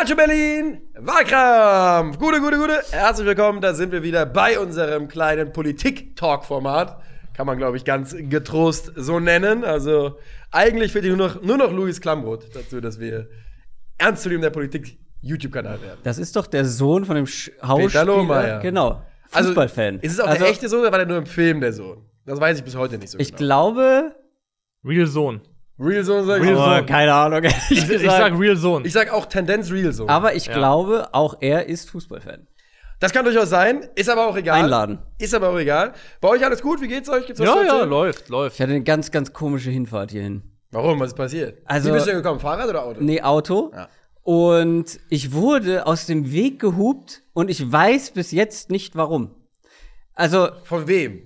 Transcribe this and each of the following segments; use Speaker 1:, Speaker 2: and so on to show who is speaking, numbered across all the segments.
Speaker 1: Calcio Berlin, Wahlkampf. Gute, gute, gute. Herzlich willkommen, da sind wir wieder bei unserem kleinen Politik-Talk-Format. Kann man, glaube ich, ganz getrost so nennen. Also eigentlich fehlt nur noch, nur noch Luis Klamroth dazu, dass wir ernst zu nehmen der Politik YouTube-Kanal werden.
Speaker 2: Das ist doch der Sohn von dem Sch Hausspieler.
Speaker 1: Lohmeier.
Speaker 2: Genau.
Speaker 1: Also,
Speaker 2: Fußballfan.
Speaker 1: Ist es auch
Speaker 2: also,
Speaker 1: der echte Sohn oder war der nur im Film der Sohn? Das weiß ich bis heute nicht so
Speaker 2: Ich
Speaker 1: genau.
Speaker 2: glaube,
Speaker 3: Real Sohn.
Speaker 1: Real Sohn sag ich.
Speaker 3: Real. Sohn.
Speaker 2: keine Ahnung.
Speaker 3: Ich, ich sag Real Sohn.
Speaker 1: Ich sag auch Tendenz Real Sohn.
Speaker 2: aber ich
Speaker 3: Ja.
Speaker 2: glaube, auch er ist Fußballfan.
Speaker 1: Das kann durchaus sein, ist aber auch egal.
Speaker 2: Einladen.
Speaker 1: Ist aber auch egal. Bei euch alles gut? Wie geht's euch? Gibt's was
Speaker 3: ja, ja, läuft, läuft.
Speaker 2: Ich hatte eine ganz, ganz komische Hinfahrt hierhin.
Speaker 1: Warum? Was ist passiert?
Speaker 2: Also-
Speaker 1: Wie bist du denn gekommen? Fahrrad oder Auto?
Speaker 2: Nee, Auto.
Speaker 1: Ja.
Speaker 2: Und ich wurde aus dem Weg gehupt und ich weiß bis jetzt nicht warum. Also,
Speaker 1: Von wem?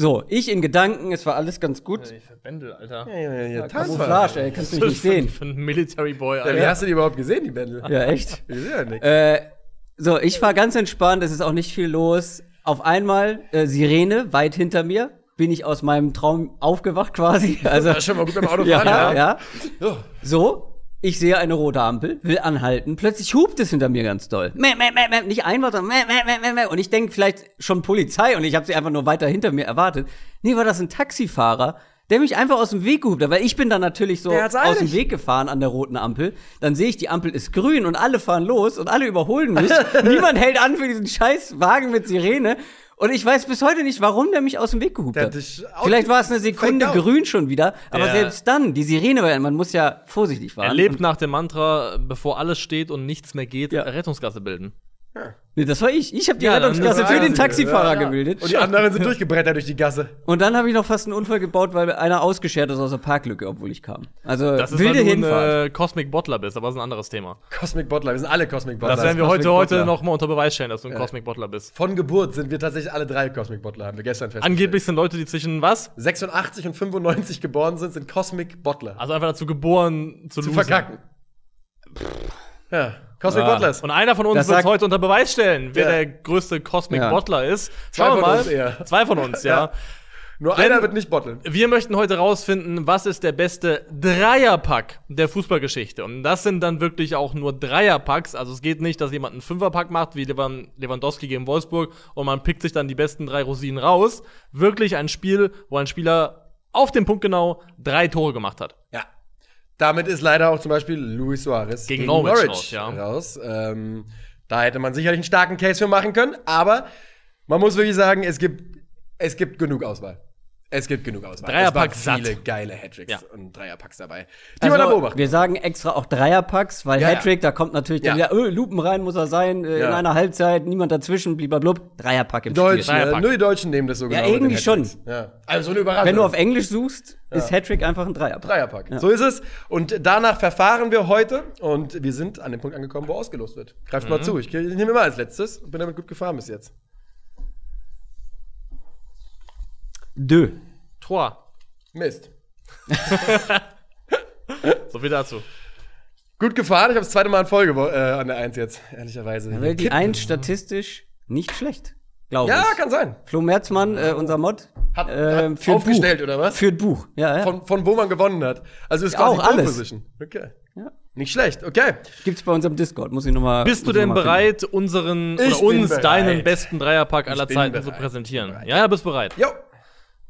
Speaker 2: So, ich in Gedanken, es war alles ganz gut.
Speaker 3: Ich verbändel, Alter.
Speaker 1: Ja, ja, ja,
Speaker 2: Camouflage, ey, kannst du mich nicht sehen.
Speaker 3: Einen Military Boy,
Speaker 1: Ja, wie
Speaker 3: Alter.
Speaker 1: hast du die überhaupt gesehen, die Bändel?
Speaker 2: Ja, echt?
Speaker 1: Ich sehe ja nichts.
Speaker 2: Äh, so, ich war ganz entspannt, es ist auch nicht viel los. Auf einmal äh, Sirene weit hinter mir, bin ich aus meinem Traum aufgewacht quasi. Also
Speaker 1: Das ist schon mal gut beim Autofahren,
Speaker 2: ja,
Speaker 1: ja.
Speaker 2: ja.
Speaker 1: So.
Speaker 2: Ich sehe eine rote Ampel, will anhalten, plötzlich hupt es hinter mir ganz doll. Mäh, mäh, mäh, mäh, nicht einmal, sondern mäh, mäh, mäh, mäh, mäh. und ich denke vielleicht schon Polizei und ich habe sie einfach nur weiter hinter mir erwartet. Nee, war das ein Taxifahrer, der mich einfach aus dem Weg gehupt hat, weil ich bin dann natürlich so aus dem. Weg gefahren an der roten Ampel. Dann sehe ich, die Ampel ist grün und alle fahren los und alle überholen mich. Niemand hält an für diesen scheiß Wagen mit Sirene. Und ich weiß bis heute nicht, warum der mich aus dem Weg gehupt
Speaker 1: Der
Speaker 2: hat.
Speaker 1: hat
Speaker 2: Vielleicht war es eine Sekunde grün schon wieder, aber
Speaker 3: Der-
Speaker 2: selbst dann, die Sirene, war ja- man muss ja vorsichtig fahren.
Speaker 3: Er lebt nach dem Mantra, bevor alles steht und nichts mehr geht,
Speaker 2: Ja.
Speaker 3: Rettungsgasse bilden.
Speaker 2: Nee, das war ich. Ich habe die
Speaker 3: Ja,
Speaker 2: Rettungsgasse
Speaker 3: ist
Speaker 2: für den Taxifahrer
Speaker 1: Ja, ja.
Speaker 2: gebildet.
Speaker 1: Und die anderen sind durchgebrettert durch die Gasse.
Speaker 2: Und dann habe ich noch fast einen Unfall gebaut, weil einer ausgeschert ist aus der Parklücke, obwohl ich kam. Also
Speaker 3: Das ist,
Speaker 2: wilde
Speaker 3: weil du
Speaker 2: Hinfahrt.
Speaker 3: ein äh, Cosmic Bottler bist, aber das ist ein anderes Thema.
Speaker 1: Cosmic Bottler, wir sind alle Cosmic Bottler.
Speaker 3: Das werden wir
Speaker 1: Cosmic
Speaker 3: heute, heute
Speaker 1: Bottler.
Speaker 3: noch mal unter Beweis stellen, dass du ein Cosmic Bottler bist.
Speaker 1: Von Geburt sind wir tatsächlich alle drei Cosmic Bottler, haben wir gestern festgestellt.
Speaker 3: Angeblich sind Leute, die zwischen was?
Speaker 1: 86 und 95 geboren sind, sind Cosmic Bottler.
Speaker 3: Also einfach dazu geboren zu,
Speaker 1: zu
Speaker 3: losen.
Speaker 1: verkacken. Ja, Cosmic
Speaker 3: Ja.
Speaker 1: Bottlers.
Speaker 3: Und einer von uns wird heute unter Beweis stellen, wer
Speaker 1: Ja.
Speaker 3: der größte Cosmic
Speaker 2: Ja.
Speaker 3: Bottler ist.
Speaker 1: Zwei
Speaker 3: Schauen wir
Speaker 1: von
Speaker 3: mal.
Speaker 1: uns eher.
Speaker 3: Zwei von uns, ja.
Speaker 1: Ja. Nur
Speaker 3: Denn-
Speaker 1: einer wird nicht botteln.
Speaker 3: Wir möchten heute rausfinden, was ist der beste Dreierpack der Fußballgeschichte. Und das sind dann wirklich auch nur Dreierpacks. Also es geht nicht, dass jemand einen Fünferpack macht, wie Lewan- Lewandowski gegen Wolfsburg, und man pickt sich dann die besten drei Rosinen raus. Wirklich ein Spiel, wo ein Spieler auf den Punkt genau drei Tore gemacht hat.
Speaker 1: Ja. Damit ist leider auch zum Beispiel Luis Suarez
Speaker 3: Gegen Norwich raus, ja.
Speaker 1: raus. Ähm, da hätte man sicherlich einen starken Case für machen können, aber man muss wirklich sagen, es gibt, es gibt genug Auswahl. Es gibt genug Auswahl.
Speaker 3: Dreierpack
Speaker 1: es waren viele
Speaker 3: satt.
Speaker 1: geile Hattricks
Speaker 3: Ja.
Speaker 1: und Dreierpacks dabei. Die man da
Speaker 2: Also,
Speaker 1: beobachten.
Speaker 2: wir sagen extra auch Dreierpacks, weil
Speaker 1: Ja, ja.
Speaker 2: Hattrick, da kommt natürlich dann
Speaker 1: Ja.
Speaker 2: wieder, öh, Lupen rein muss er sein, äh,
Speaker 1: Ja.
Speaker 2: in einer Halbzeit, niemand dazwischen, blub. Dreierpack im
Speaker 1: Deutschen,
Speaker 2: Spiel.
Speaker 1: äh,
Speaker 3: Dreierpack.
Speaker 1: nur die Deutschen nehmen das so
Speaker 2: Ja,
Speaker 1: genau. den
Speaker 2: irgendwie schon.
Speaker 1: Ja. Also eine Überraschung.
Speaker 2: Wenn du auf Englisch suchst, ist Hattrick einfach ein Dreierpack.
Speaker 1: Dreierpack. So ist es. Und danach verfahren wir heute und wir sind an dem Punkt angekommen, wo ausgelost wird. Greift
Speaker 3: Mhm.
Speaker 1: mal zu. Ich, ich nehme mal als letztes und bin damit gut gefahren bis jetzt.
Speaker 2: Dö.
Speaker 3: Tor.
Speaker 1: Mist.
Speaker 3: So viel dazu.
Speaker 1: Gut gefahren. Ich habe das zweite Mal in Folge äh, an der Eins jetzt, ehrlicherweise.
Speaker 2: Weil die Eins statistisch nicht schlecht, glaube
Speaker 1: Ja,
Speaker 2: ich.
Speaker 1: kann sein.
Speaker 2: Flo Merzmann, äh, unser Mod,
Speaker 1: Hat,
Speaker 2: ähm,
Speaker 1: hat aufgestellt,
Speaker 2: Buch.
Speaker 1: oder was?
Speaker 2: Führt Buch. Ja, ja.
Speaker 1: Von, von wo man gewonnen hat. Also ist
Speaker 2: Ja,
Speaker 1: quasi
Speaker 2: auch
Speaker 1: Pole
Speaker 2: alles.
Speaker 1: Position. Okay.
Speaker 2: Ja.
Speaker 1: Nicht schlecht, okay.
Speaker 2: Gibt's bei uns im Discord, muss ich nochmal.
Speaker 3: Bist du denn bereit, unseren
Speaker 1: Ich
Speaker 3: oder uns
Speaker 1: bereit.
Speaker 3: deinen besten Dreierpack aller Zeiten zu präsentieren?
Speaker 1: Bereit.
Speaker 3: Ja, ja, bist bereit.
Speaker 1: Jo.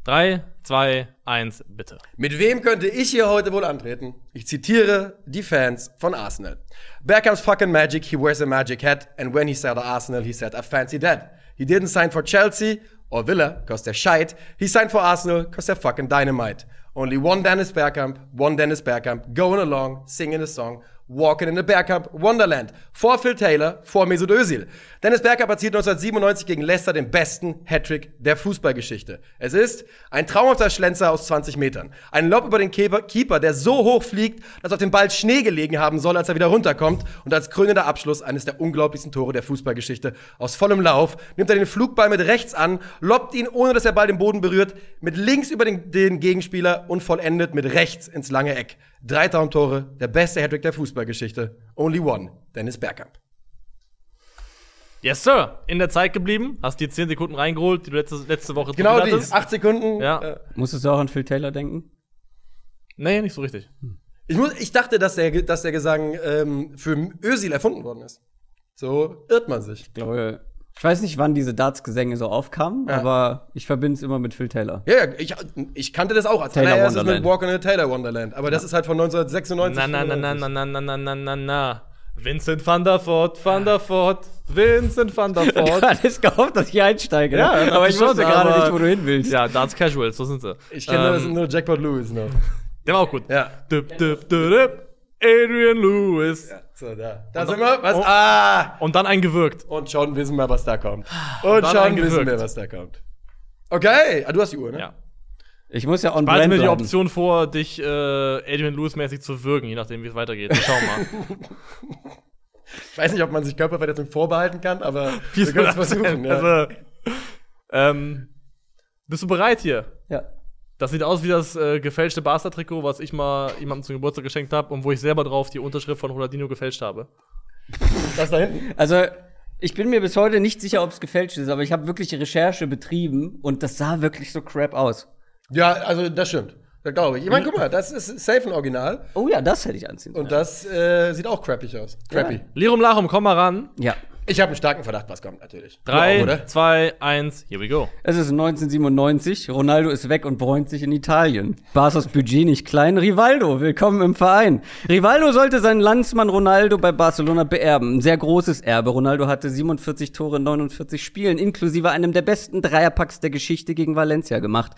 Speaker 3: Drei, zwei, eins, bitte.
Speaker 1: Mit wem könnte ich hier heute wohl antreten? Ich zitiere die Fans von Arsenal. Beckham's fucking magic, he wears a magic hat, and when he said Arsenal, he said a fancy dad. He didn't sign for Chelsea or Villa, cause they're shite. He signed for Arsenal, cause they're fucking dynamite. Only one Dennis Bergkamp, one Dennis Bergkamp, going along, singing a song, walking in the Bergkamp Wonderland. Vor Phil Taylor, vor Mesut Özil. Dennis Bergkamp erzielt 1997 gegen Leicester den besten Hattrick der Fußballgeschichte. Es ist ein traumhafter Schlenzer aus 20 Metern. Ein Lob über den Keeper, der so hoch fliegt, dass auf dem Ball Schnee gelegen haben soll, als er wieder runterkommt. Und als krönender Abschluss eines der unglaublichsten Tore der Fußballgeschichte. Aus vollem Lauf nimmt er den Flugball mit rechts an, lobt ihn, ohne dass der Ball den Boden berührt, mit links über den, den Gegenspieler und vollendet mit rechts ins lange Eck. Drei Traumtore, der beste Hattrick der Fußballgeschichte. Only one, Dennis Bergkamp.
Speaker 3: Yes, Sir. In der Zeit geblieben. Hast die 10 Sekunden reingeholt, die du letzte, letzte Woche
Speaker 1: Genau die,
Speaker 3: hattest.
Speaker 1: acht Sekunden.
Speaker 3: Ja.
Speaker 1: Äh,
Speaker 2: Musstest du auch an Phil Taylor denken?
Speaker 3: Nee, nicht so richtig.
Speaker 1: Ich, muss, ich dachte, dass der, dass der Gesang ähm, für Özil erfunden worden ist. So irrt man sich.
Speaker 2: Ich glaube, ich weiß nicht, wann diese Darts-Gesänge so aufkamen,
Speaker 1: Ja.
Speaker 2: aber ich verbinde es immer mit Phil Taylor.
Speaker 1: Ja, ja, ich, ich kannte das auch als
Speaker 2: Taylor
Speaker 1: allererstes mit
Speaker 2: Wonderland.
Speaker 1: Walk in a Taylor Wonderland. Aber das ist halt von 1996.
Speaker 3: Na, na, na, na,
Speaker 1: 95.
Speaker 3: na, na, na, na, na, na, na. Vincent van der Voort, van der Voort, Vincent van der
Speaker 2: Du
Speaker 3: Voort.
Speaker 2: hattest gehofft, dass ich hier einsteige. ne?
Speaker 3: Ja,
Speaker 2: aber ich wusste gerade
Speaker 3: aber-
Speaker 2: nicht, wo du hin willst.
Speaker 3: Ja, Darts Casuals, so sind sie.
Speaker 1: Ich kenne
Speaker 3: Ähm,
Speaker 1: nur Jackpot Lewis noch.
Speaker 3: Der war auch gut.
Speaker 1: Ja.
Speaker 3: Dip, dip, dip, dip. Adrian Lewis.
Speaker 1: So, da. Da sind wir. Was? Ah!
Speaker 3: Und dann eingewirkt.
Speaker 1: Und schon wissen wir, was da kommt. Und
Speaker 3: dann
Speaker 1: schon
Speaker 3: eingewirkt.
Speaker 1: wissen wir, was da kommt. Okay. Ah, du hast die Uhr, ne?
Speaker 3: Ja.
Speaker 2: Ich muss ja on
Speaker 3: Behalte
Speaker 2: brand
Speaker 3: mir die
Speaker 2: bleiben.
Speaker 3: Option vor, dich äh, Adrian Lewis-mäßig zu würgen, je nachdem, wie es weitergeht. Wir schauen mal.
Speaker 1: Ich weiß nicht, ob man sich Körperverletzung vorbehalten kann, aber wir können es versuchen. Ja.
Speaker 3: Also, ähm, bist du bereit hier?
Speaker 2: Ja.
Speaker 3: Das sieht aus wie das äh, gefälschte Barca-Trikot, was ich mal jemandem zum Geburtstag geschenkt habe und wo ich selber drauf die Unterschrift von Ronaldinho gefälscht habe.
Speaker 1: das da hinten.
Speaker 2: Also, ich bin mir bis heute nicht sicher, ob es gefälscht ist, aber ich habe wirklich Recherche betrieben und das sah wirklich so crap aus.
Speaker 1: Ja, also das stimmt. Das glaube ich. Ich meine, guck mal, das ist safe ein Original.
Speaker 2: Oh ja, das hätte ich anziehen.
Speaker 1: Und das äh, sieht auch crappig aus. Crappy.
Speaker 3: Lirum Larum, komm mal ran.
Speaker 2: ja.
Speaker 1: Ich habe einen starken Verdacht, was kommt, natürlich.
Speaker 3: Drei,
Speaker 1: auch, oder?
Speaker 3: zwei, eins, here we go.
Speaker 2: Es ist 1997, Ronaldo ist weg und bräunt sich in Italien. Barca's Budget nicht klein, Rivaldo, willkommen im Verein. Rivaldo sollte seinen Landsmann Ronaldo bei Barcelona beerben. Ein sehr großes Erbe. Ronaldo hatte 47 Tore in 49 Spielen, inklusive einem der besten Dreierpacks der Geschichte gegen Valencia gemacht.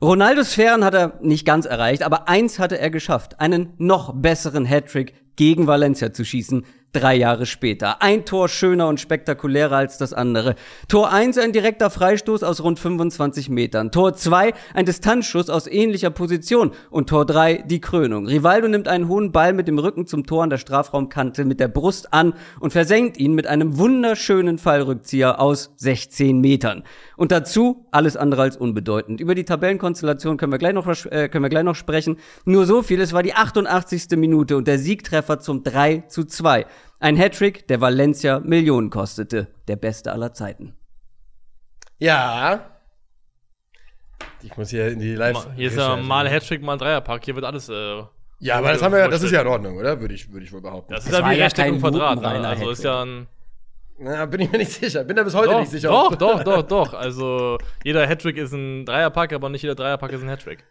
Speaker 2: Ronaldos Sphären hat er nicht ganz erreicht, aber eins hatte er geschafft, einen noch besseren Hattrick gegen Valencia zu schießen. Drei Jahre später. Ein Tor schöner und spektakulärer als das andere. Tor 1 ein direkter Freistoß aus rund 25 Metern. Tor 2 ein Distanzschuss aus ähnlicher Position. Und Tor 3 die Krönung. Rivaldo nimmt einen hohen Ball mit dem Rücken zum Tor an der Strafraumkante mit der Brust an und versenkt ihn mit einem wunderschönen Fallrückzieher aus 16 Metern. Und dazu alles andere als unbedeutend. Über die Tabellenkonstellation können wir gleich noch, äh, können wir gleich noch sprechen. Nur so viel, es war die 88. Minute und der Siegtreffer zum 3 zu 2. Ein Hattrick, der Valencia Millionen kostete. Der beste aller Zeiten.
Speaker 1: Ja. Ich muss hier in die Live.
Speaker 3: Hier ist ja mal Hattrick, mal Dreierpack. Hier wird alles. Äh,
Speaker 1: Ja, aber das haben wir ja, das ist ja in Ordnung, oder? Würde ich, würde ich wohl behaupten.
Speaker 3: das ist
Speaker 2: Das
Speaker 3: ja wie
Speaker 2: ja
Speaker 3: Rechteck Quadrat. Ne? Also ist ja ein.
Speaker 1: Na, bin ich mir nicht sicher. Bin da bis heute
Speaker 3: Doch,
Speaker 1: nicht sicher.
Speaker 3: doch, doch, doch, doch. Also jeder Hattrick ist ein Dreierpack, aber nicht jeder Dreierpack ist ein Hattrick.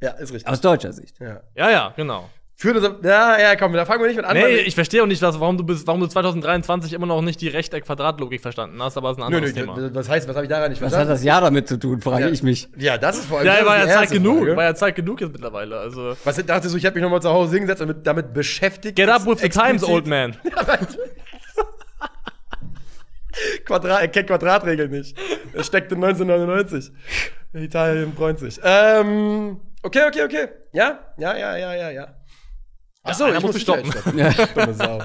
Speaker 1: Ja, ist richtig.
Speaker 2: Aus deutscher Sicht.
Speaker 1: Ja.
Speaker 3: Ja, ja, genau.
Speaker 1: Führt uns, ja, ja, komm, da fangen wir nicht mit an.
Speaker 3: Nee, ich verstehe auch nicht, was, warum, du bis, warum du 2023 immer noch nicht die Rechteck-Quadrat-Logik verstanden hast, aber das ist ein
Speaker 1: Nö,
Speaker 3: anderes
Speaker 1: nö,
Speaker 3: Thema.
Speaker 1: was heißt, was habe ich daran nicht
Speaker 2: Was hat
Speaker 1: verstanden?
Speaker 2: das Jahr damit zu tun, frage
Speaker 1: ja.
Speaker 2: ich mich.
Speaker 1: Ja, das ist vor allem.
Speaker 3: Ja, war ja Zeit genug. War ja Zeit genug jetzt mittlerweile. Also.
Speaker 1: Was dachtest du, ich habe mich nochmal zu Hause hingesetzt und damit, damit beschäftigt.
Speaker 3: Get up with the
Speaker 1: explizit-
Speaker 3: times, old man.
Speaker 1: Quadrat, er kennt Quadratregeln nicht. Er steckt in 1999. Italien bräunt sich. Ähm, okay, okay, okay. Ja, ja, ja, ja, ja, ja. Achso,
Speaker 3: einer
Speaker 1: ich
Speaker 3: muss mich
Speaker 1: stoppen. Sau.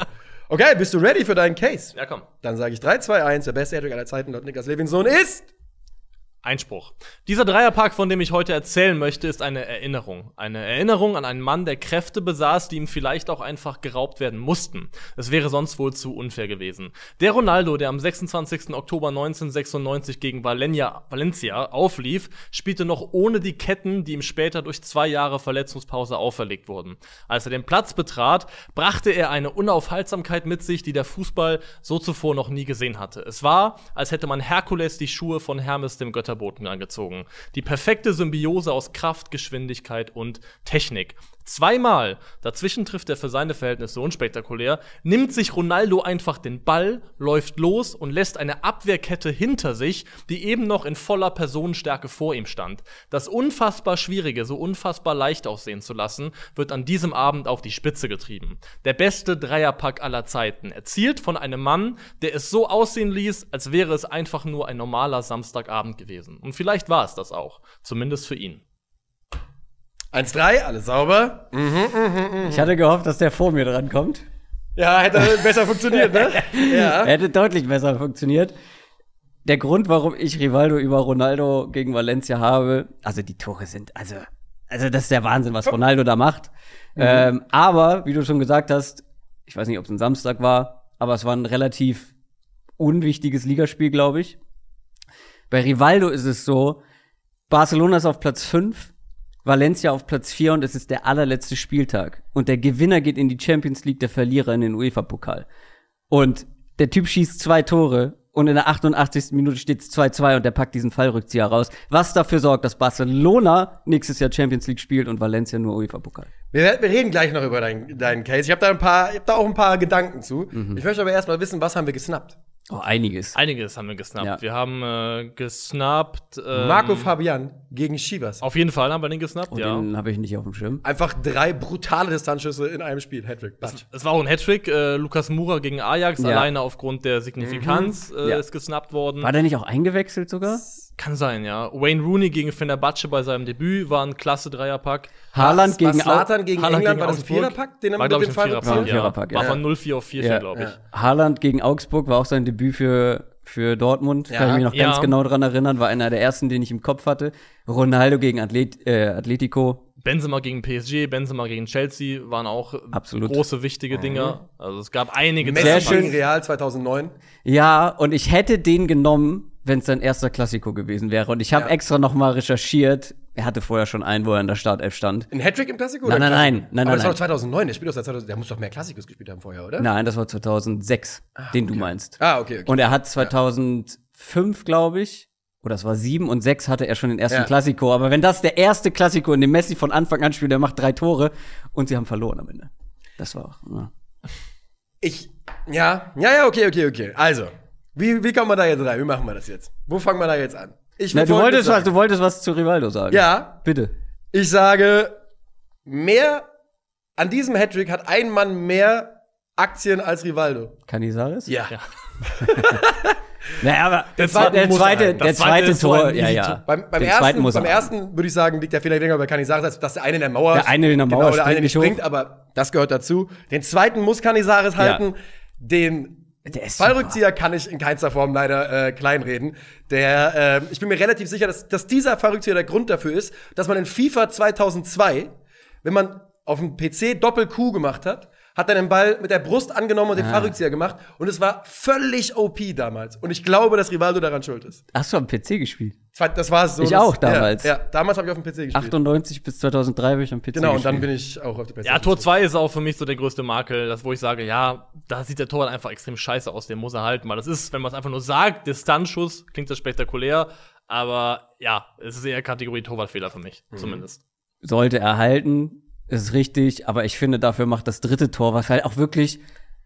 Speaker 1: Okay, bist du ready für deinen Case?
Speaker 3: Ja, komm.
Speaker 1: Dann sage ich 3, 2, 1. Der beste Hattrick aller Zeiten laut Niklas Levinson ist.
Speaker 3: Einspruch. Dieser Dreierpack, von dem ich heute erzählen möchte, ist eine Erinnerung. Eine Erinnerung an einen Mann, der Kräfte besaß, die ihm vielleicht auch einfach geraubt werden mussten. Es wäre sonst wohl zu unfair gewesen. Der Ronaldo, der am 26. Oktober 1996 gegen Valencia, Valencia auflief, spielte noch ohne die Ketten, die ihm später durch zwei Jahre Verletzungspause auferlegt wurden. Als er den Platz betrat, brachte er eine Unaufhaltsamkeit mit sich, die der Fußball so zuvor noch nie gesehen hatte. Es war, als hätte man Herkules die Schuhe von Hermes dem Götterboten angezogen. Die perfekte Symbiose aus Kraft, Geschwindigkeit und Technik. Zweimal, dazwischen trifft er für seine Verhältnisse unspektakulär, nimmt sich Ronaldo einfach den Ball, läuft los und lässt eine Abwehrkette hinter sich, die eben noch in voller Personenstärke vor ihm stand. Das unfassbar Schwierige, so unfassbar leicht aussehen zu lassen, wird an diesem Abend auf die Spitze getrieben. Der beste Dreierpack aller Zeiten, erzielt von einem Mann, der es so aussehen ließ, als wäre es einfach nur ein normaler Samstagabend gewesen. Und vielleicht war es das auch, zumindest für ihn.
Speaker 1: 1, 3, alles sauber.
Speaker 2: Ich hatte gehofft, dass der vor mir dran kommt.
Speaker 1: Ja, hätte besser funktioniert, ne? Ja.
Speaker 2: Hätte deutlich besser funktioniert. Der Grund, warum ich Rivaldo über Ronaldo gegen Valencia habe, also die Tore sind, also, also das ist der Wahnsinn, was Ronaldo da macht. Ähm, aber, wie du schon gesagt hast, ich weiß nicht, ob es ein Samstag war, aber es war ein relativ unwichtiges Ligaspiel, glaube ich. Bei Rivaldo ist es so, Barcelona ist auf Platz 5, Valencia auf Platz 4 und es ist der allerletzte Spieltag. Und der Gewinner geht in die Champions League, der Verlierer in den UEFA-Pokal. Und der Typ schießt zwei Tore und in der 88. Minute steht es 2-2 und der packt diesen Fallrückzieher raus. Was dafür sorgt, dass Barcelona nächstes Jahr Champions League spielt und Valencia nur UEFA-Pokal.
Speaker 1: Wir, wir reden gleich noch über deinen deinen Case. Ich habe da ein paar, ich hab da auch ein paar Gedanken zu. Ich möchte aber erstmal wissen, was haben wir gesnappt?
Speaker 2: Oh, einiges.
Speaker 3: Einiges haben wir gesnappt.
Speaker 2: Ja.
Speaker 3: Wir haben äh, gesnappt. Ähm,
Speaker 1: Marco Fabian gegen Chivas.
Speaker 3: Auf jeden Fall haben wir den gesnappt,
Speaker 2: Und
Speaker 3: ja.
Speaker 2: den habe ich nicht auf dem Schirm.
Speaker 1: Einfach drei brutale Distanzschüsse in einem Spiel. Hattrick. Batsch.
Speaker 3: Es war auch ein Hattrick. Äh, Lukas Mura gegen Ajax,
Speaker 2: Ja.
Speaker 3: alleine aufgrund der Signifikanz äh,
Speaker 2: Ja.
Speaker 3: ist gesnappt worden.
Speaker 2: War der nicht auch eingewechselt sogar?
Speaker 3: Kann sein, ja. Wayne Rooney gegen Fenerbahce bei seinem Debüt war ein klasse Dreierpack.
Speaker 2: Haaland
Speaker 1: war
Speaker 2: gegen
Speaker 1: Slatan gegen
Speaker 3: Haaland
Speaker 1: England,
Speaker 3: gegen
Speaker 1: war das ein. Viererpack, den er
Speaker 3: War,
Speaker 1: mit
Speaker 3: glaube
Speaker 1: dem Fall
Speaker 2: War ein
Speaker 3: Viererpack, ja.
Speaker 2: Viererpack, ja.
Speaker 3: War von 0-4 auf 4-4,
Speaker 1: Ja,
Speaker 3: glaube ich.
Speaker 1: ja.
Speaker 2: Haaland gegen Augsburg war auch sein Debüt für, für Dortmund.
Speaker 1: Ja.
Speaker 2: Kann ich mich noch
Speaker 3: Ja.
Speaker 2: ganz genau dran erinnern. War einer der ersten, den ich im Kopf hatte. Ronaldo gegen Athlet, äh, Atletico.
Speaker 3: Benzema gegen PSG, Benzema gegen Chelsea waren auch
Speaker 2: Absolut.
Speaker 3: große, wichtige Dinger. Also es gab einige
Speaker 1: Messi
Speaker 2: Sehr
Speaker 3: Dreierpacks.
Speaker 2: schön.
Speaker 1: gegen Real 2009.
Speaker 2: Ja, und ich hätte den genommen, wenn es sein erster Klassiko gewesen wäre. Und ich habe
Speaker 1: Ja.
Speaker 2: extra noch mal recherchiert. Er hatte vorher schon einen, wo er in der Startelf stand.
Speaker 1: Ein Hattrick im Klassiko?
Speaker 2: Nein, nein,
Speaker 1: Klassiko?
Speaker 2: nein, nein,
Speaker 1: Aber das
Speaker 2: nein,
Speaker 1: war doch 2009, der spielt doch seit 2000, der muss doch mehr Klassikos gespielt haben vorher, oder?
Speaker 2: Nein, das war 2006, den du meinst.
Speaker 1: Ah, okay, okay.
Speaker 2: Und er hat 2005, glaube ich, oder es war sieben und sechs hatte er schon den ersten
Speaker 1: Ja.
Speaker 2: Klassiko. Aber wenn das der erste Klassiko, in dem Messi von Anfang an spielt, der macht drei Tore und sie haben verloren am Ende. Das war, ja.
Speaker 1: Ich, ja, ja, ja, okay, okay, okay. Also, wie, wie kommen wir da jetzt rein? Wie machen wir das jetzt? Wo fangen wir da jetzt an? Ich
Speaker 2: Na, du wolltest was, du wolltest was zu Rivaldo sagen.
Speaker 1: Ja,
Speaker 2: Bitte.
Speaker 1: ich sage, mehr, an diesem Hattrick hat ein Mann mehr Aktien als Rivaldo.
Speaker 2: Canizares?
Speaker 1: Ja.
Speaker 3: Ja.
Speaker 2: Naja, aber der,
Speaker 1: zweite
Speaker 2: der zweite, der
Speaker 3: zweite
Speaker 2: Tor, ja, ja.
Speaker 1: Beim, beim, ersten,
Speaker 2: zweiten muss
Speaker 1: beim
Speaker 2: er
Speaker 1: ersten würde ich sagen, liegt der Fehler länger bei Canizares, als dass der eine in der Mauer
Speaker 2: Der eine in der Mauer
Speaker 1: genau, der eine
Speaker 2: springt
Speaker 1: nicht
Speaker 2: nicht hoch.
Speaker 1: springt, aber das gehört dazu. Den zweiten muss Canizares
Speaker 2: Ja.
Speaker 1: halten. Den
Speaker 2: Der ist
Speaker 1: Fallrückzieher kann ich in keinster Form leider äh, kleinreden. Der, äh, ich bin mir relativ sicher, dass, dass dieser Fallrückzieher der Grund dafür ist, dass man in FIFA 2002, wenn man auf dem PC Doppel-Q gemacht hat, hat er den Ball mit der Brust angenommen und den
Speaker 2: Ah.
Speaker 1: Fallrückzieher gemacht. Und es war völlig OP damals. Und ich glaube, dass Rivaldo daran schuld ist.
Speaker 2: Hast du am PC gespielt?
Speaker 1: Das war- so.
Speaker 2: Ich
Speaker 1: das,
Speaker 2: auch damals.
Speaker 1: Ja, ja damals habe ich auf dem PC gespielt.
Speaker 2: 98 bis 2003 habe ich am PC
Speaker 1: Genau, und dann
Speaker 2: gespielt.
Speaker 1: bin ich auch auf die PC.
Speaker 3: Ja, Tor 2 ist auch für mich so der größte Makel, das, wo ich sage, ja, da sieht der Torwart einfach extrem scheiße aus, den muss er halten, weil das ist, wenn man es einfach nur sagt, Distanzschuss, klingt das spektakulär, aber ja, es ist eher Kategorie Torwartfehler für mich,
Speaker 1: Mhm.
Speaker 3: zumindest.
Speaker 2: sollte er halten, ist richtig, aber ich finde, dafür macht das dritte Tor, was halt auch wirklich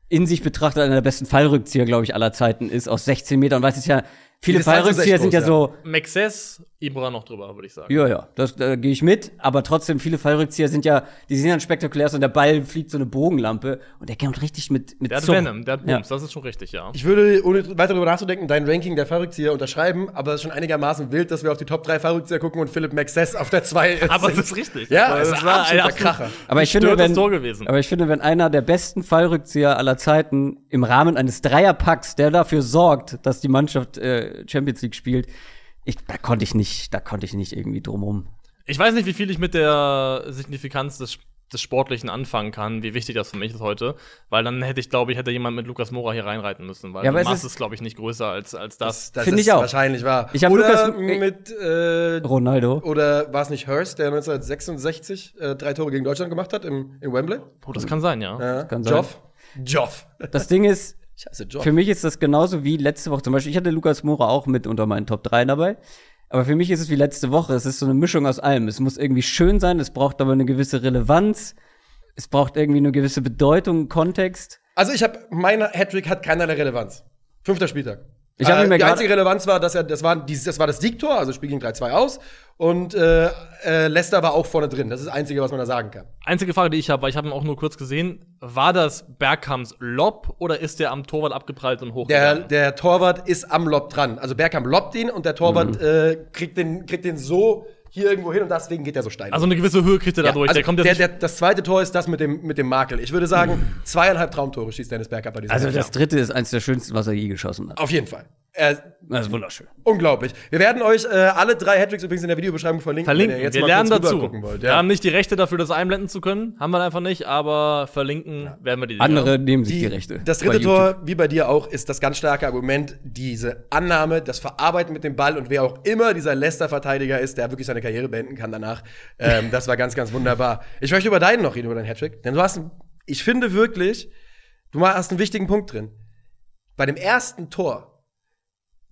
Speaker 2: in sich betrachtet einer der besten Fallrückzieher, glaube ich, aller Zeiten ist, aus 16 Metern. Weil es ist ja, viele Fallrückzieher sind ja
Speaker 1: groß,
Speaker 2: so,
Speaker 3: Maxes, Ibra noch drüber, würde ich sagen.
Speaker 2: ja, ja, das, da gehe ich mit, aber trotzdem, viele Fallrückzieher sind ja, die sehen dann spektakulär aus und der Ball fliegt so eine Bogenlampe und der kommt richtig mit, mit
Speaker 3: Der hat
Speaker 2: Zug.
Speaker 3: Venom, der hat
Speaker 2: Ja.
Speaker 3: Bums, das ist schon richtig, ja.
Speaker 1: Ich würde, ohne weiter darüber nachzudenken, dein Ranking der Fallrückzieher unterschreiben, aber es ist schon einigermaßen wild, dass wir auf die Top 3 Fallrückzieher gucken und Philipp Maxess auf der 2 ist.
Speaker 3: Aber es ist richtig.
Speaker 1: Ja, es
Speaker 3: war
Speaker 1: ein absoluter
Speaker 3: absolut
Speaker 1: Kracher.
Speaker 2: Aber ich finde, wenn,
Speaker 3: Tor gewesen.
Speaker 2: aber ich finde, wenn einer der besten Fallrückzieher aller Zeiten im Rahmen eines Dreierpacks, der dafür sorgt, dass die Mannschaft äh, Champions League spielt, ich, da konnte ich nicht, da konnte ich nicht irgendwie drumrum.
Speaker 3: Ich weiß nicht, wie viel ich mit der Signifikanz des, des Sportlichen anfangen kann, wie wichtig das für mich ist heute, weil dann hätte ich, glaube ich, hätte jemand mit Lukas Mora hier reinreiten müssen, weil
Speaker 2: Ja,
Speaker 3: die
Speaker 2: es
Speaker 3: Masse
Speaker 2: ist-
Speaker 3: ist, glaube ich, nicht größer als, als das.
Speaker 1: Das
Speaker 2: Finde ich auch.
Speaker 1: wahrscheinlich wahr.
Speaker 2: Ich hab
Speaker 1: oder
Speaker 2: Lukas-
Speaker 1: mit, äh,
Speaker 2: Ronaldo.
Speaker 1: oder war es nicht Hurst, der 1966 äh, drei Tore gegen Deutschland gemacht hat im, in Wembley?
Speaker 3: Oh, das kann sein, ja.
Speaker 1: Ja.
Speaker 2: kann sein.
Speaker 1: Joff. Joff.
Speaker 2: Das Ding ist,
Speaker 1: Scheiße, Joff.
Speaker 2: für mich ist das genauso wie letzte Woche zum Beispiel. Ich hatte Lukas Mora auch mit unter meinen Top 3 dabei. Aber für mich ist es wie letzte Woche. Es ist so eine Mischung aus allem. Es muss irgendwie schön sein, es braucht aber eine gewisse Relevanz. Es braucht irgendwie eine gewisse Bedeutung, Kontext.
Speaker 1: Also ich habe, mein Hattrick hat keinerlei Relevanz. Fünfter Spieltag.
Speaker 2: Ich hab ihn mir
Speaker 1: die einzige Relevanz war, dass er, das war, dieses, das war das Siegtor, also Spiel ging 3-2 aus. Und äh, äh, Leicester war auch vorne drin. Das ist das Einzige, was man da sagen kann.
Speaker 3: Einzige Frage, die ich habe, weil ich habe ihn auch nur kurz gesehen, war das Bergkamps Lob oder ist der am Torwart abgeprallt und
Speaker 1: Der,
Speaker 3: hochgegangen?
Speaker 1: der Torwart ist am Lob dran. Also Bergkamp lobt ihn und der Torwart
Speaker 2: Mhm.
Speaker 1: äh, kriegt, den, kriegt den so hier irgendwo hin und deswegen geht er so steil.
Speaker 3: also eine gewisse Höhe kriegt er
Speaker 1: Ja,
Speaker 3: dadurch.
Speaker 1: also
Speaker 3: der kommt
Speaker 1: der, der, das zweite Tor ist das mit dem, mit dem Makel. Ich würde sagen, zweieinhalb Traumtore schießt Dennis Bergkamp bei diesem
Speaker 2: Also das dritte ist eins der schönsten, was er je geschossen hat.
Speaker 1: Auf jeden Fall. Er,
Speaker 2: Das ist wunderschön.
Speaker 1: unglaublich. Wir werden euch äh, alle drei Hattricks übrigens in der Videobeschreibung verlinken,
Speaker 3: Verlinken.
Speaker 1: wenn ihr jetzt
Speaker 3: wir
Speaker 1: mal
Speaker 3: lernen dazu.
Speaker 1: wollt.
Speaker 3: Wir
Speaker 1: Ja.
Speaker 3: haben nicht die Rechte dafür, das einblenden zu können. Haben wir einfach nicht, aber verlinken werden wir die.
Speaker 2: Andere nehmen sich die,
Speaker 1: Die,
Speaker 2: Rechte.
Speaker 1: das dritte. Tor, wie bei dir auch, ist das ganz starke Argument, diese Annahme, das Verarbeiten mit dem Ball und wer auch immer dieser Leicester-Verteidiger ist, der wirklich seine Karriere beenden kann danach. Ähm, das war ganz, ganz wunderbar. Ich möchte über deinen noch reden, über deinen Hattrick. Denn du hast, ich finde wirklich, du hast einen wichtigen Punkt drin. Bei dem ersten Tor,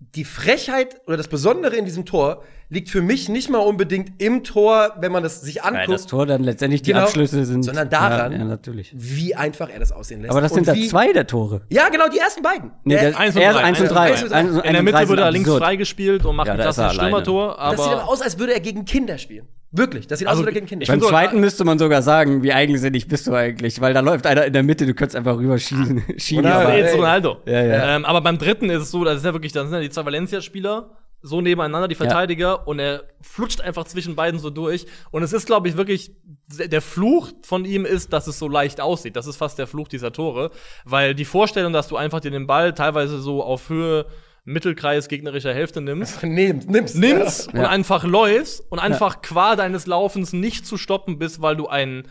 Speaker 1: die Frechheit oder das Besondere in diesem Tor liegt für mich nicht mal unbedingt im Tor, wenn man das sich
Speaker 2: Weil
Speaker 1: anguckt,
Speaker 2: das Tor dann letztendlich die
Speaker 1: Genau.
Speaker 2: Abschlüsse sind.
Speaker 1: Sondern daran-
Speaker 2: Ja, ja natürlich.
Speaker 1: wie einfach er das aussehen lässt.
Speaker 2: Aber das sind da zwei der Tore.
Speaker 1: Ja, genau, die ersten beiden.
Speaker 2: Nee,
Speaker 1: Der-
Speaker 2: der,
Speaker 3: eins und
Speaker 2: er
Speaker 3: drei.
Speaker 2: eins und drei.
Speaker 1: eins und drei.
Speaker 3: In der Mitte wurde
Speaker 2: sind
Speaker 3: er links freigespielt und macht
Speaker 2: Ja,
Speaker 3: ein
Speaker 2: da ist er
Speaker 3: klassisches
Speaker 2: alleine.
Speaker 3: Stürmertor.
Speaker 1: Das sieht Aber aus, als würde er gegen Kinder spielen. Wirklich, das sieht
Speaker 3: Also,
Speaker 1: aus, als würde er Kinder
Speaker 2: Beim
Speaker 3: so-
Speaker 2: zweiten müsste man sogar sagen, wie eigensinnig bist du eigentlich, weil da läuft einer in der Mitte, du könntest einfach rüberschießen. Schieben,
Speaker 1: Oder-
Speaker 2: aber-
Speaker 3: jetzt Ronaldo.
Speaker 2: Ja, ja.
Speaker 3: Ähm, aber beim dritten ist es so, das ist ja wirklich, dann sind ja die zwei Valencia-Spieler so nebeneinander, die Verteidiger, und er flutscht einfach zwischen beiden so durch. Und es ist, glaube ich, wirklich, der Fluch von ihm ist, dass es so leicht aussieht. Das ist fast der Fluch dieser Tore. Weil die Vorstellung, dass du einfach dir den Ball teilweise so auf Höhe Mittelkreis gegnerischer Hälfte nimmst,
Speaker 1: Nimmst, nimmst.
Speaker 3: nimmst und
Speaker 2: Ja.
Speaker 3: einfach läufst und einfach qua deines Laufens nicht zu stoppen bist, weil du ein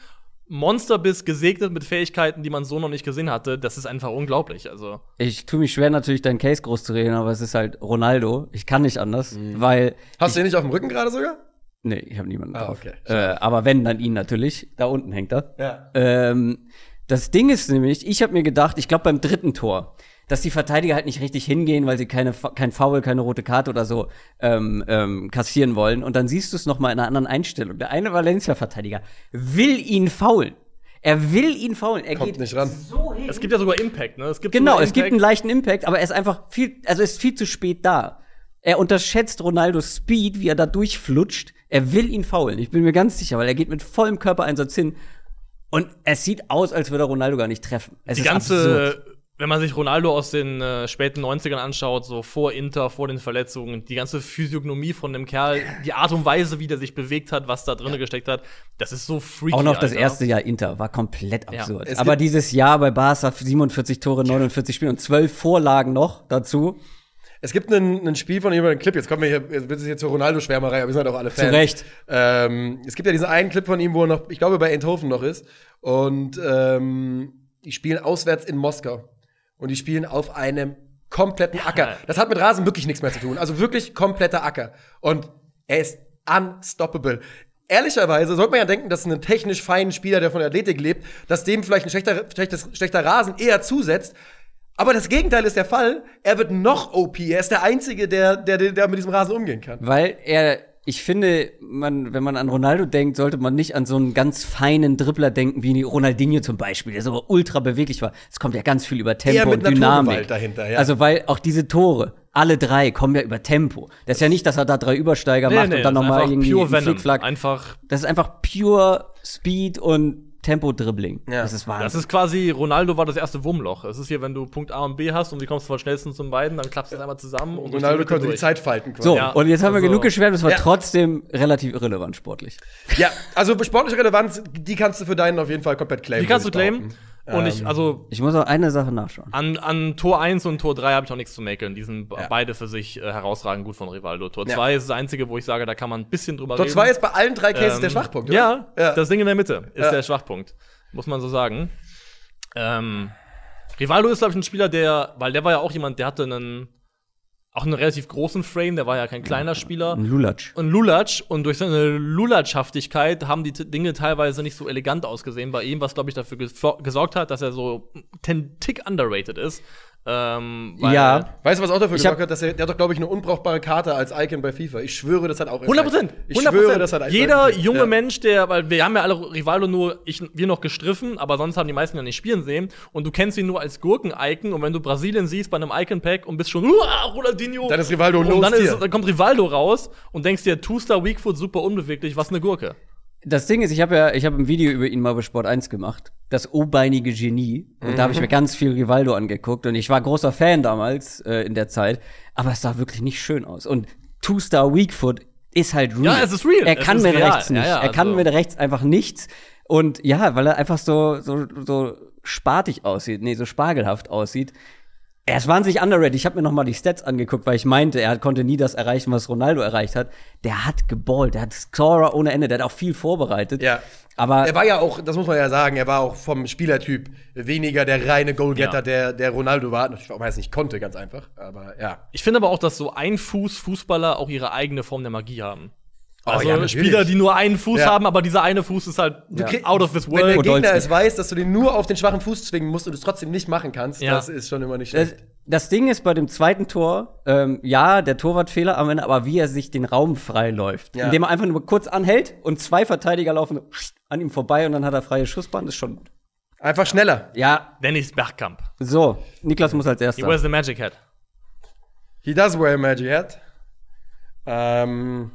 Speaker 3: Monster bist, gesegnet mit Fähigkeiten, die man so noch nicht gesehen hatte, das ist einfach unglaublich. Also
Speaker 2: Ich tue mich schwer, natürlich deinen Case groß zu reden, aber es ist halt Ronaldo. Ich kann nicht anders, weil.
Speaker 1: Hast du den nicht auf dem Rücken gerade sogar?
Speaker 2: Nee, ich habe niemanden
Speaker 1: Ah,
Speaker 2: drauf.
Speaker 1: okay.
Speaker 2: Äh, aber wenn, dann ihn natürlich. Da unten hängt er.
Speaker 1: Ja.
Speaker 2: Ähm, das Ding ist nämlich, ich habe mir gedacht, ich glaube beim dritten Tor, dass die Verteidiger halt nicht richtig hingehen, weil sie keine, kein Foul, keine rote Karte oder so ähm, ähm, kassieren wollen. Und dann siehst du es noch mal in einer anderen Einstellung. Der eine Valencia-Verteidiger will ihn faulen. Er will ihn faulen. Er
Speaker 1: Kommt
Speaker 2: geht
Speaker 1: nicht ran.
Speaker 2: so hin.
Speaker 3: es gibt ja sogar Impact, ne? Es gibt
Speaker 2: Genau, es gibt einen leichten Impact, aber er ist einfach viel, also er ist viel zu spät da. Er unterschätzt Ronaldos Speed, wie er da durchflutscht. Er will ihn faulen. Ich bin mir ganz sicher, weil er geht mit vollem Körpereinsatz hin. Und es sieht aus, als würde er Ronaldo gar nicht treffen. Es
Speaker 3: die
Speaker 2: ist absurd.
Speaker 3: Wenn man sich Ronaldo aus den äh, späten 90ern anschaut, so vor Inter, vor den Verletzungen, die ganze Physiognomie von dem Kerl, die Art und Weise, wie der sich bewegt hat, was da drin gesteckt hat, das ist so freaky.
Speaker 2: Auch noch das
Speaker 3: Alter.
Speaker 2: erste Jahr Inter war komplett
Speaker 3: Ja.
Speaker 2: absurd.
Speaker 1: Es
Speaker 2: Aber dieses Jahr bei Barca 47 Tore, 49 Spiele und 12 Vorlagen noch dazu.
Speaker 1: Es gibt einen, ein Spiel von ihm, einen Clip, jetzt kommen wir hier, jetzt wird es hier zur Ronaldo-Schwärmerei, aber wir sind halt auch alle Fans.
Speaker 2: Zu Recht.
Speaker 1: Ähm, es gibt ja diesen einen Clip von ihm, wo er noch, ich glaube, bei Eindhoven noch ist. Und ähm, die spielen auswärts in Moskau. Und die spielen auf einem kompletten Acker. Das hat mit Rasen wirklich nichts mehr zu tun. Also wirklich kompletter Acker. Und er ist unstoppable. Ehrlicherweise sollte man ja denken, dass ein technisch feinen Spieler, der von der Athletik lebt, dass dem vielleicht ein schlechter, schlechtes, schlechter Rasen eher zusetzt. Aber das Gegenteil ist der Fall. Er wird noch OP. Er ist der Einzige, der, der, der mit diesem Rasen umgehen kann.
Speaker 2: Weil er, ich finde, man, wenn man an Ronaldo denkt, sollte man nicht an so einen ganz feinen Dribbler denken, wie Ronaldinho zum Beispiel, der so ultra beweglich war. Es kommt ja ganz viel über Tempo
Speaker 1: Eher mit
Speaker 2: und Dynamik.
Speaker 1: Dahinter, ja.
Speaker 2: Also, weil auch diese Tore, alle drei kommen ja über Tempo. Das ist ja nicht, dass er da drei Übersteiger macht und dann nochmal irgendwie
Speaker 3: pure Venom.
Speaker 2: Flickflack.
Speaker 3: Einfach,
Speaker 2: Das ist einfach pure Speed und Tempo-Dribbling.
Speaker 1: Ja.
Speaker 2: Das ist Wahnsinn.
Speaker 3: das ist quasi, Ronaldo war das erste Wurmloch. Es ist hier, wenn du Punkt A und B hast und die kommst vom schnellsten zum beiden, dann klappst du es einmal zusammen und
Speaker 1: Ronaldo konnte die
Speaker 3: durch.
Speaker 1: Zeit falten. quasi.
Speaker 2: so,
Speaker 3: Ja,
Speaker 2: und jetzt haben wir
Speaker 3: also-
Speaker 2: genug geschwärmt, es war
Speaker 1: Ja.
Speaker 2: trotzdem relativ irrelevant sportlich.
Speaker 1: Ja, also sportliche Relevanz, die kannst du für deinen auf jeden Fall komplett claimen.
Speaker 3: Die kannst du claimen.
Speaker 1: behaupten.
Speaker 3: Und ich,
Speaker 1: Ähm,
Speaker 3: also,
Speaker 2: Ich muss auch eine Sache nachschauen.
Speaker 3: An, an Tor 1 und Tor 3 habe ich auch nichts zu mäkeln. Die sind
Speaker 1: Ja.
Speaker 3: beide für sich äh, herausragend gut von Rivaldo. Tor
Speaker 1: Ja.
Speaker 3: 2 ist das einzige, wo ich sage, da kann man ein bisschen drüber
Speaker 1: Tor
Speaker 3: reden.
Speaker 1: 2 ist bei allen drei Cases
Speaker 3: Ähm,
Speaker 1: der Schwachpunkt,
Speaker 3: Ja,
Speaker 1: oder?
Speaker 3: das Ding in der Mitte ist
Speaker 1: Ja.
Speaker 3: der Schwachpunkt. Muss man so sagen. Ähm, Rivaldo ist, glaube ich, ein Spieler, der, weil der war ja auch jemand, der hatte einen, auch einen relativ großen Frame, der war ja kein kleiner Spieler.
Speaker 2: Ein Lulatsch.
Speaker 3: Und Lulatsch, und durch seine Lulatschhaftigkeit haben die Dinge teilweise nicht so elegant ausgesehen bei ihm, was, glaube ich, dafür ges- gesorgt hat, dass er so ein Tick underrated ist. Ähm, weil-
Speaker 2: Ja.
Speaker 1: Weißt du, was auch dafür
Speaker 2: Ich hab-
Speaker 1: hat? Dass er, der hat doch, glaube ich, eine unbrauchbare Karte als Icon bei FIFA. Ich schwöre, das hat auch
Speaker 3: 100 Prozent.
Speaker 1: Ich schwöre, das hat einfach-
Speaker 3: Jeder junge
Speaker 1: Ja.
Speaker 3: Mensch, der, weil wir haben ja alle Rivaldo nur, ich, wir noch gestriffen, aber sonst haben die meisten ja nicht spielen sehen. Und du kennst ihn nur als Gurken-Icon. Und wenn du Brasilien siehst bei einem Icon-Pack und bist schon, Uah, Ronaldinho.
Speaker 1: Dann ist Rivaldo
Speaker 3: Und
Speaker 1: los
Speaker 3: dann,
Speaker 1: hier.
Speaker 3: ist, dann kommt Rivaldo raus und denkst dir, Two-Star Weakfoot, super unbeweglich, was eine Gurke.
Speaker 2: Das Ding ist, ich habe ja, ich habe ein Video über ihn mal bei Sport 1 gemacht. Das O-beinige Genie. Und da habe ich mir ganz viel Rivaldo angeguckt. Und ich war großer Fan damals äh, in der Zeit. Aber es sah wirklich nicht schön aus. Und Two-Star Weakfoot ist halt real.
Speaker 3: Ja, es ist real.
Speaker 2: Er kann mit
Speaker 3: real.
Speaker 2: rechts nicht.
Speaker 3: Ja, ja,
Speaker 2: er kann
Speaker 3: also-
Speaker 2: mit rechts einfach nichts. Und ja, weil er einfach so, so, so spartig aussieht. Nee, so spargelhaft aussieht. Er ist wahnsinnig underrated. Ich habe mir noch mal die Stats angeguckt, weil ich meinte, er konnte nie das erreichen, was Ronaldo erreicht hat. Der hat geballt, der hat Scorer ohne Ende, der hat auch viel vorbereitet.
Speaker 1: Ja.
Speaker 2: Aber
Speaker 1: Er war ja auch, das muss man ja sagen, er war auch vom Spielertyp weniger der reine Goalgetter,
Speaker 3: Ja.
Speaker 1: der, der Ronaldo war. Natürlich, weil er es nicht konnte, ganz einfach. Aber ja.
Speaker 3: Ich finde aber auch, dass so ein Fuß Fußballer auch ihre eigene Form der Magie haben.
Speaker 1: Oh,
Speaker 3: Also
Speaker 1: ja.
Speaker 3: Spieler, die nur einen Fuß
Speaker 1: Ja.
Speaker 3: haben, aber dieser eine Fuß ist halt
Speaker 1: krieg-
Speaker 3: out of this
Speaker 1: Wenn der
Speaker 3: world.
Speaker 1: Gegner es weiß, dass du den nur auf den schwachen Fuß zwingen musst und es trotzdem nicht machen kannst,
Speaker 3: Ja.
Speaker 1: das ist schon immer nicht
Speaker 2: das,
Speaker 1: schlecht.
Speaker 2: das Ding ist bei dem zweiten Tor, ähm, ja, der Torwartfehler am Ende, aber wie er sich den Raum freiläuft.
Speaker 1: Ja.
Speaker 2: Indem er einfach nur kurz anhält und zwei Verteidiger laufen an ihm vorbei und dann hat er freie Schussbahn, ist schon gut.
Speaker 1: Einfach schneller.
Speaker 2: Ja,
Speaker 3: Dennis Bergkamp.
Speaker 2: so, Niklas muss als
Speaker 3: He
Speaker 2: erster.
Speaker 3: wears the magic hat.
Speaker 1: He does wear a magic hat. Ähm,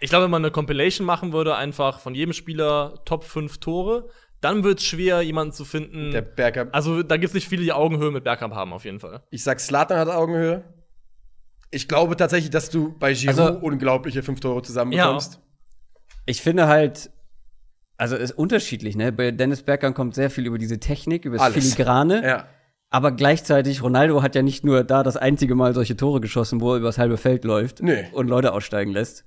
Speaker 3: Ich glaube, wenn man eine Compilation machen würde, einfach von jedem Spieler Top 5 Tore, dann wird es schwer, jemanden zu finden.
Speaker 1: der Bergkamp.
Speaker 3: also da gibt es nicht viele, die Augenhöhe mit Bergkamp haben, auf jeden Fall.
Speaker 1: Ich sag, Slatan hat Augenhöhe. Ich glaube tatsächlich, dass du bei Giroud
Speaker 2: Also-
Speaker 1: unglaubliche fünf Tore zusammenbekommst.
Speaker 2: Ich finde halt, also ist unterschiedlich, ne? Bei Dennis Bergkamp kommt sehr viel über diese Technik, über das
Speaker 1: Alles.
Speaker 2: Filigrane.
Speaker 1: Ja.
Speaker 2: Aber gleichzeitig, Ronaldo hat ja nicht nur da das einzige Mal solche Tore geschossen, wo er übers halbe Feld läuft
Speaker 1: Nee.
Speaker 2: und Leute aussteigen lässt.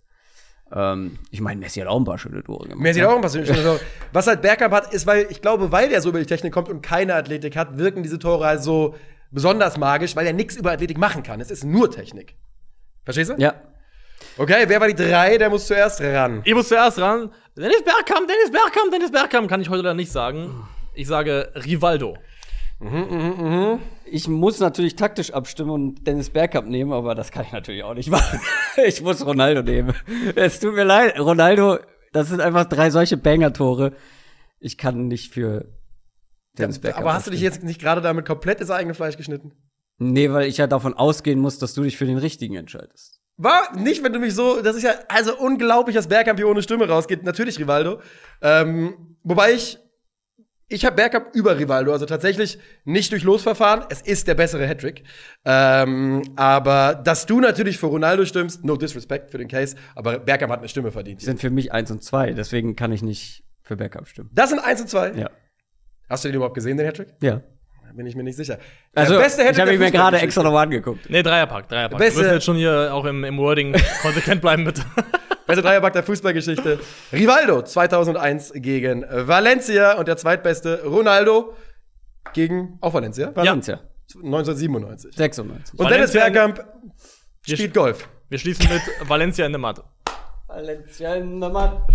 Speaker 2: Ähm, ich meine, Messi hat auch ein paar schöne Tore gemacht.
Speaker 1: Mir sieht auch ein paar schöne Tore. Was halt Bergkamp hat, ist, weil ich glaube, weil der so über die Technik kommt und keine Athletik hat, wirken diese Tore halt so besonders magisch, weil er nichts über Athletik machen kann. Es ist nur Technik. Verstehst du?
Speaker 2: Ja.
Speaker 1: Okay, wer war die drei? Der muss zuerst ran.
Speaker 3: Ich muss zuerst ran. Dennis Bergkamp, Dennis Bergkamp, Dennis Bergkamp, kann ich heute leider nicht sagen. Ich sage Rivaldo.
Speaker 2: Ich muss natürlich taktisch abstimmen und Dennis Bergkamp nehmen, aber das kann ich natürlich auch nicht machen. ich muss Ronaldo nehmen. Es tut mir leid, Ronaldo, das sind einfach drei solche Banger-Tore. Ich kann nicht für Dennis Bergkamp.
Speaker 1: Aber hast du dich jetzt nicht gerade damit komplett ins eigene Fleisch geschnitten?
Speaker 2: Nee, weil ich ja davon ausgehen muss, dass du dich für den richtigen entscheidest.
Speaker 1: War nicht, wenn du mich so. Das ist ja also unglaublich, dass Bergkamp hier ohne Stimme rausgeht. Natürlich Rivaldo. Ähm, wobei ich. Ich habe Bergkamp über Rivaldo, also tatsächlich nicht durch Losverfahren. Es ist der bessere Hattrick. Ähm, aber dass du natürlich für Ronaldo stimmst, no disrespect für den Case, aber Bergkamp hat eine Stimme verdient.
Speaker 2: Die sind für mich eins und zwei, deswegen kann ich nicht für Bergkamp stimmen.
Speaker 1: Das sind eins und zwei.
Speaker 2: Ja.
Speaker 1: Hast du den überhaupt gesehen, den Hattrick?
Speaker 2: Ja.
Speaker 1: Da bin ich mir nicht sicher.
Speaker 2: Also,
Speaker 1: der beste
Speaker 2: ich
Speaker 1: Hattrick
Speaker 2: habe
Speaker 1: der
Speaker 2: mir gerade extra nochmal angeguckt.
Speaker 3: Nee, Dreierpack, Dreierpack.
Speaker 1: Beste-
Speaker 3: Wir müssen jetzt schon hier auch im, im Wording konsequent bleiben, bitte.
Speaker 1: Beste Dreierpack der Fußballgeschichte. Rivaldo 2001 gegen Valencia und der zweitbeste Ronaldo gegen auch Valencia
Speaker 2: Valencia.
Speaker 1: 1997.
Speaker 2: 96.
Speaker 1: Und Dennis Bergkamp spielt Golf.
Speaker 3: Wir schließen mit Valencia in der Matte.
Speaker 2: Valencia Nummer.